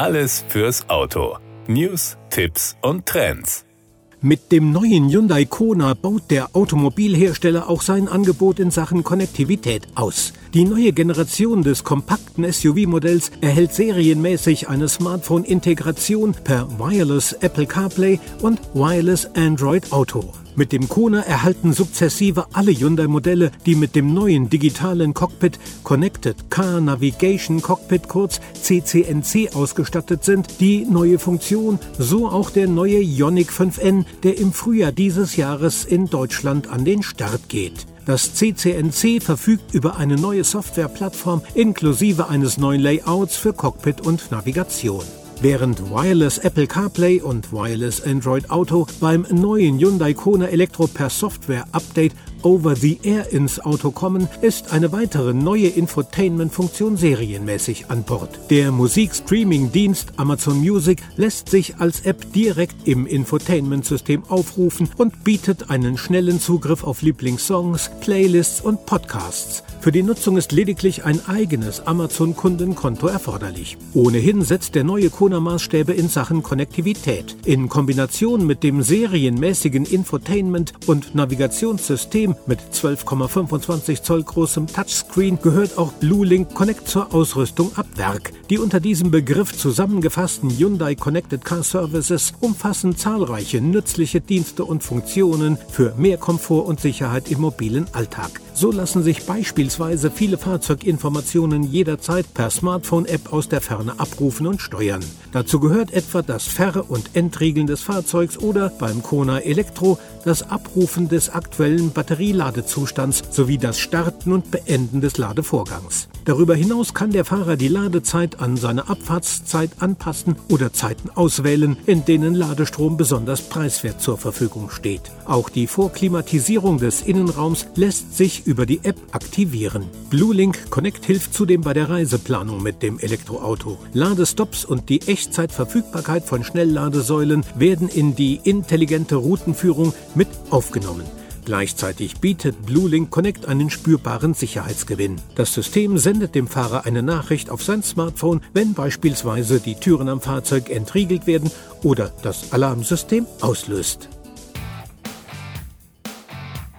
Alles fürs Auto. News, Tipps und Trends. Mit dem neuen Hyundai Kona baut der Automobilhersteller auch sein Angebot in Sachen Konnektivität aus. Die neue Generation des kompakten SUV-Modells erhält serienmäßig eine Smartphone-Integration per Wireless Apple CarPlay und Wireless Android Auto. Mit dem Kona erhalten sukzessive alle Hyundai-Modelle, die mit dem neuen digitalen Cockpit Connected Car Navigation Cockpit kurz CCNC ausgestattet sind, die neue Funktion, so auch der neue Ioniq 5N, der im Frühjahr dieses Jahres in Deutschland an den Start geht. Das CCNC verfügt über eine neue Softwareplattform inklusive eines neuen Layouts für Cockpit und Navigation. Während Wireless Apple CarPlay und Wireless Android Auto beim neuen Hyundai Kona Elektro per Software-Update over the Air ins Auto kommen, ist eine weitere neue Infotainment-Funktion serienmäßig an Bord. Der Musikstreaming-Dienst Amazon Music lässt sich als App direkt im Infotainment-System aufrufen und bietet einen schnellen Zugriff auf Lieblingssongs, Playlists und Podcasts. Für die Nutzung ist lediglich ein eigenes Amazon-Kundenkonto erforderlich. Ohnehin setzt der neue Kona Maßstäbe in Sachen Konnektivität. In Kombination mit dem serienmäßigen Infotainment- und Navigationssystem System mit 12,25 Zoll großem Touchscreen gehört auch BlueLink Connect zur Ausrüstung ab Werk. Die unter diesem Begriff zusammengefassten Hyundai Connected Car Services umfassen zahlreiche nützliche Dienste und Funktionen für mehr Komfort und Sicherheit im mobilen Alltag. So lassen sich beispielsweise viele Fahrzeuginformationen jederzeit per Smartphone-App aus der Ferne abrufen und steuern. Dazu gehört etwa das Ver- und Entriegeln des Fahrzeugs oder beim Kona Elektro das Abrufen des aktuellen Batterieladezustands sowie das Starten und Beenden des Ladevorgangs. Darüber hinaus kann der Fahrer die Ladezeit an seine Abfahrtszeit anpassen oder Zeiten auswählen, in denen Ladestrom besonders preiswert zur Verfügung steht. Auch die Vorklimatisierung des Innenraums lässt sich über die App aktivieren. BlueLink Connect hilft zudem bei der Reiseplanung mit dem Elektroauto. Ladestops und die Echtzeitverfügbarkeit von Schnellladesäulen werden in die intelligente Routenführung mit aufgenommen. Gleichzeitig bietet BlueLink Connect einen spürbaren Sicherheitsgewinn. Das System sendet dem Fahrer eine Nachricht auf sein Smartphone, wenn beispielsweise die Türen am Fahrzeug entriegelt werden oder das Alarmsystem auslöst.